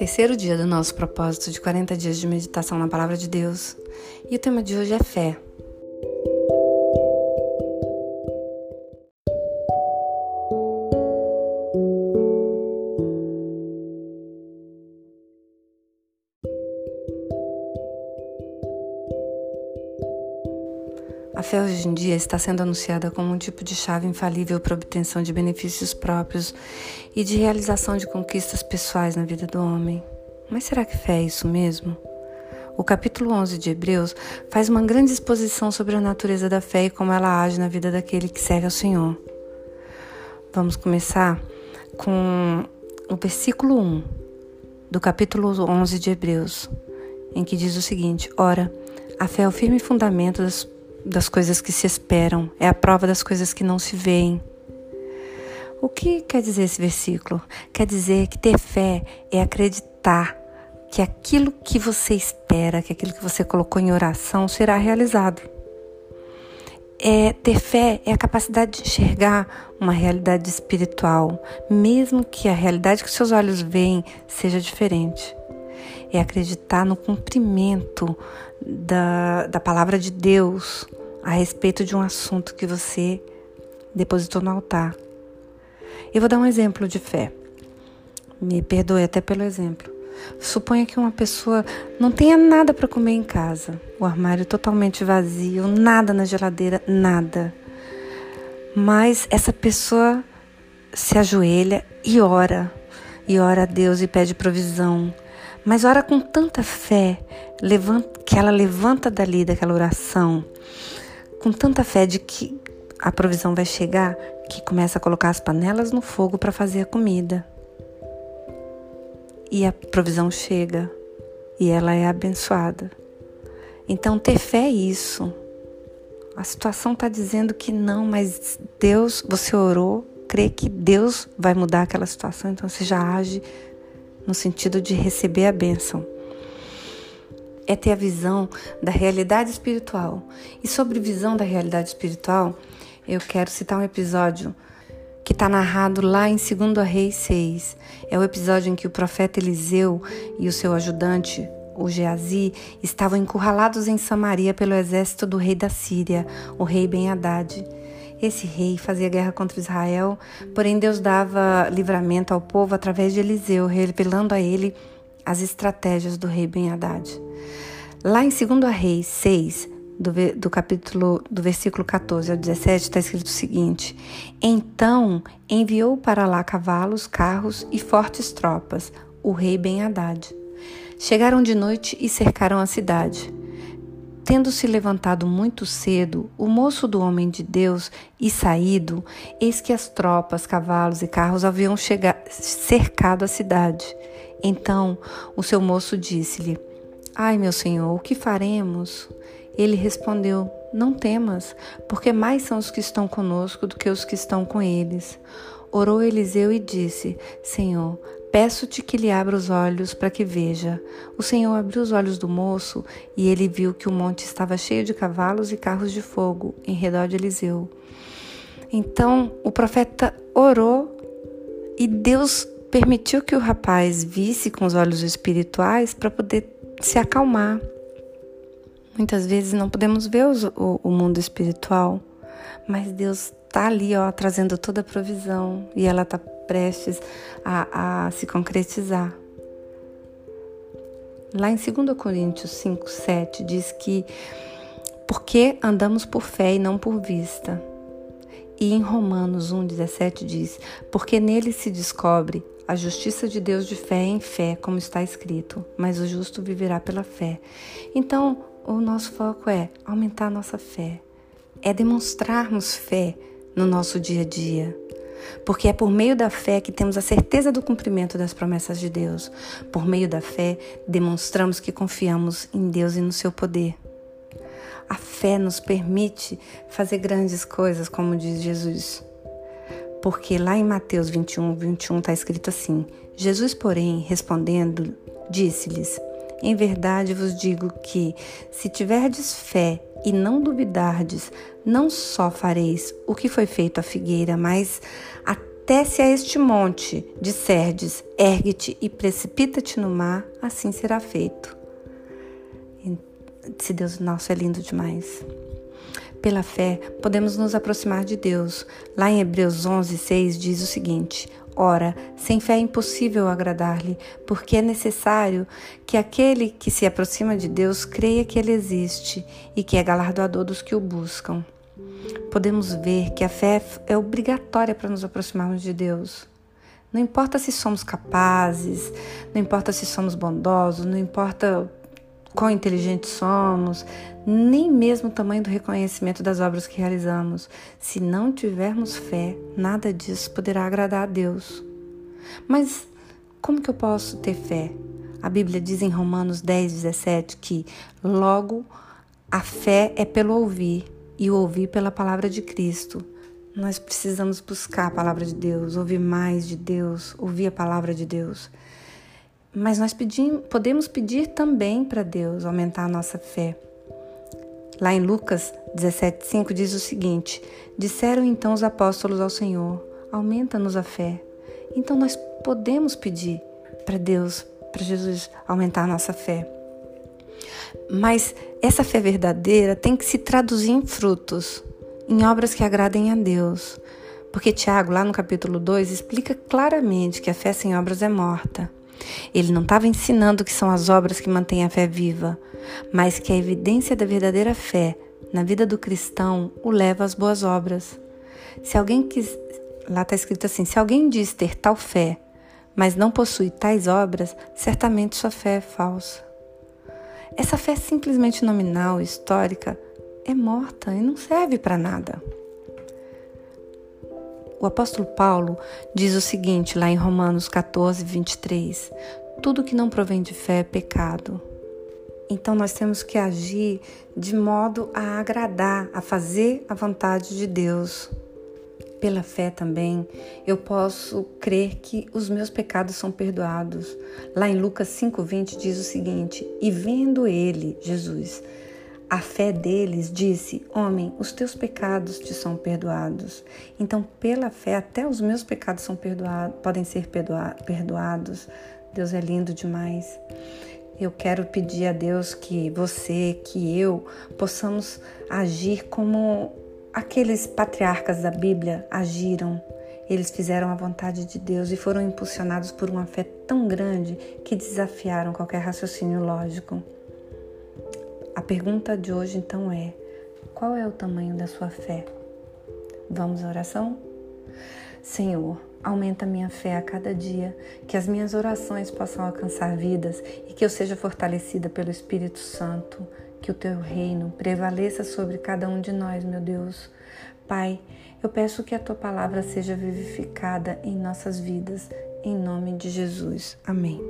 Terceiro dia do nosso propósito de 40 dias de meditação na Palavra de Deus. E o tema de hoje é fé. A fé hoje em dia está sendo anunciada como um tipo de chave infalível para obtenção de benefícios próprios e de realização de conquistas pessoais na vida do homem. Mas será que fé é isso mesmo? O capítulo 11 de Hebreus faz uma grande exposição sobre a natureza da fé e como ela age na vida daquele que serve ao Senhor. Vamos começar com o versículo 1 do capítulo 11 de Hebreus, em que diz o seguinte: Ora, a fé é o firme fundamento das das coisas que se esperam, é a prova das coisas que não se veem. O que quer dizer esse versículo? Quer dizer que ter fé é acreditar que aquilo que você espera, que aquilo que você colocou em oração será realizado. É, ter fé é a capacidade de enxergar uma realidade espiritual, mesmo que a realidade que seus olhos veem seja diferente é acreditar no cumprimento da, da palavra de Deus a respeito de um assunto que você depositou no altar. Eu vou dar um exemplo de fé. Me perdoe até pelo exemplo. Suponha que uma pessoa não tenha nada para comer em casa, o armário totalmente vazio, nada na geladeira, nada. Mas essa pessoa se ajoelha e ora, e ora a Deus e pede provisão, mas ora com tanta fé que ela levanta dali daquela oração, com tanta fé de que a provisão vai chegar, que começa a colocar as panelas no fogo para fazer a comida. E a provisão chega e ela é abençoada. Então, ter fé é isso. A situação está dizendo que não, mas Deus, você orou, crê que Deus vai mudar aquela situação, então você já age no sentido de receber a bênção. É ter a visão da realidade espiritual. E sobre visão da realidade espiritual, eu quero citar um episódio que está narrado lá em 2 Reis 6. É o episódio em que o profeta Eliseu e o seu ajudante, o Geazi, estavam encurralados em Samaria pelo exército do rei da Síria, o rei Ben-Hadad. Esse rei fazia guerra contra Israel, porém Deus dava livramento ao povo através de Eliseu, revelando a ele as estratégias do rei Ben-Hadad. Lá em 2 Reis 6, do, do, capítulo do versículo 14 ao 17 está escrito o seguinte: Então enviou para lá cavalos, carros e fortes tropas, o rei Ben-Hadad. Chegaram de noite e cercaram a cidade. Tendo se levantado muito cedo, o moço do homem de Deus e saído, eis que as tropas, cavalos e carros haviam cercado a cidade. Então o seu moço disse-lhe: Ai, meu senhor, o que faremos? Ele respondeu: Não temas, porque mais são os que estão conosco do que os que estão com eles. Orou Eliseu e disse: Senhor, Peço-te que lhe abra os olhos para que veja. O Senhor abriu os olhos do moço e ele viu que o monte estava cheio de cavalos e carros de fogo em redor de Eliseu. Então o profeta orou e Deus permitiu que o rapaz visse com os olhos espirituais para poder se acalmar. Muitas vezes não podemos ver os, o, o mundo espiritual, mas Deus está ali, ó, trazendo toda a provisão e ela está prestes a, a se concretizar. Lá em 2 Coríntios 5, 7 diz que porque andamos por fé e não por vista. E em Romanos 1,17 diz: Porque nele se descobre a justiça de Deus de fé em fé, como está escrito, mas o justo viverá pela fé. Então, o nosso foco é aumentar a nossa fé, é demonstrarmos fé no nosso dia a dia. Porque é por meio da fé que temos a certeza do cumprimento das promessas de Deus. Por meio da fé, demonstramos que confiamos em Deus e no seu poder. A fé nos permite fazer grandes coisas, como diz Jesus. Porque lá em Mateus 21, 21 está escrito assim: Jesus, porém, respondendo, disse-lhes: Em verdade vos digo que, se tiverdes fé e não duvidardes, não só fareis o que foi feito à figueira, mas Desce a este monte, disserdes, ergue-te e precipita-te no mar, assim será feito. Se Deus nosso é lindo demais. Pela fé, podemos nos aproximar de Deus. Lá em Hebreus 11, 6 diz o seguinte: Ora, sem fé é impossível agradar-lhe, porque é necessário que aquele que se aproxima de Deus creia que ele existe e que é galardoador dos que o buscam. Podemos ver que a fé é obrigatória para nos aproximarmos de Deus. Não importa se somos capazes, não importa se somos bondosos, não importa quão inteligentes somos, nem mesmo o tamanho do reconhecimento das obras que realizamos. Se não tivermos fé, nada disso poderá agradar a Deus. Mas como que eu posso ter fé? A Bíblia diz em Romanos 10, 17 que logo a fé é pelo ouvir e o ouvir pela palavra de Cristo. Nós precisamos buscar a palavra de Deus, ouvir mais de Deus, ouvir a palavra de Deus. Mas nós podemos pedir também para Deus aumentar a nossa fé. Lá em Lucas 17,5 diz o seguinte: Disseram então os apóstolos ao Senhor: Aumenta-nos a fé. Então nós podemos pedir para Deus, para Jesus aumentar a nossa fé. Mas essa fé verdadeira tem que se traduzir em frutos, em obras que agradem a Deus. Porque Tiago, lá no capítulo 2, explica claramente que a fé sem obras é morta. Ele não estava ensinando que são as obras que mantêm a fé viva, mas que a evidência da verdadeira fé na vida do cristão o leva às boas obras. Se alguém quis, lá está escrito assim: se alguém diz ter tal fé, mas não possui tais obras, certamente sua fé é falsa. Essa fé simplesmente nominal, histórica, é morta e não serve para nada. O apóstolo Paulo diz o seguinte lá em Romanos 14, 23: Tudo que não provém de fé é pecado. Então nós temos que agir de modo a agradar, a fazer a vontade de Deus. Pela fé também, eu posso crer que os meus pecados são perdoados. Lá em Lucas 5:20 diz o seguinte: "E vendo ele, Jesus, a fé deles disse: Homem, os teus pecados te são perdoados. Então, pela fé, até os meus pecados são perdoados, podem ser perdoados. Deus é lindo demais. Eu quero pedir a Deus que você, que eu, possamos agir como aqueles patriarcas da Bíblia agiram. Eles fizeram a vontade de Deus e foram impulsionados por uma fé tão grande que desafiaram qualquer raciocínio lógico. A pergunta de hoje então é: qual é o tamanho da sua fé? Vamos à oração? Senhor, aumenta minha fé a cada dia, que as minhas orações possam alcançar vidas e que eu seja fortalecida pelo Espírito Santo, que o teu reino prevaleça sobre cada um de nós, meu Deus. Pai, eu peço que a tua palavra seja vivificada em nossas vidas, em nome de Jesus. Amém.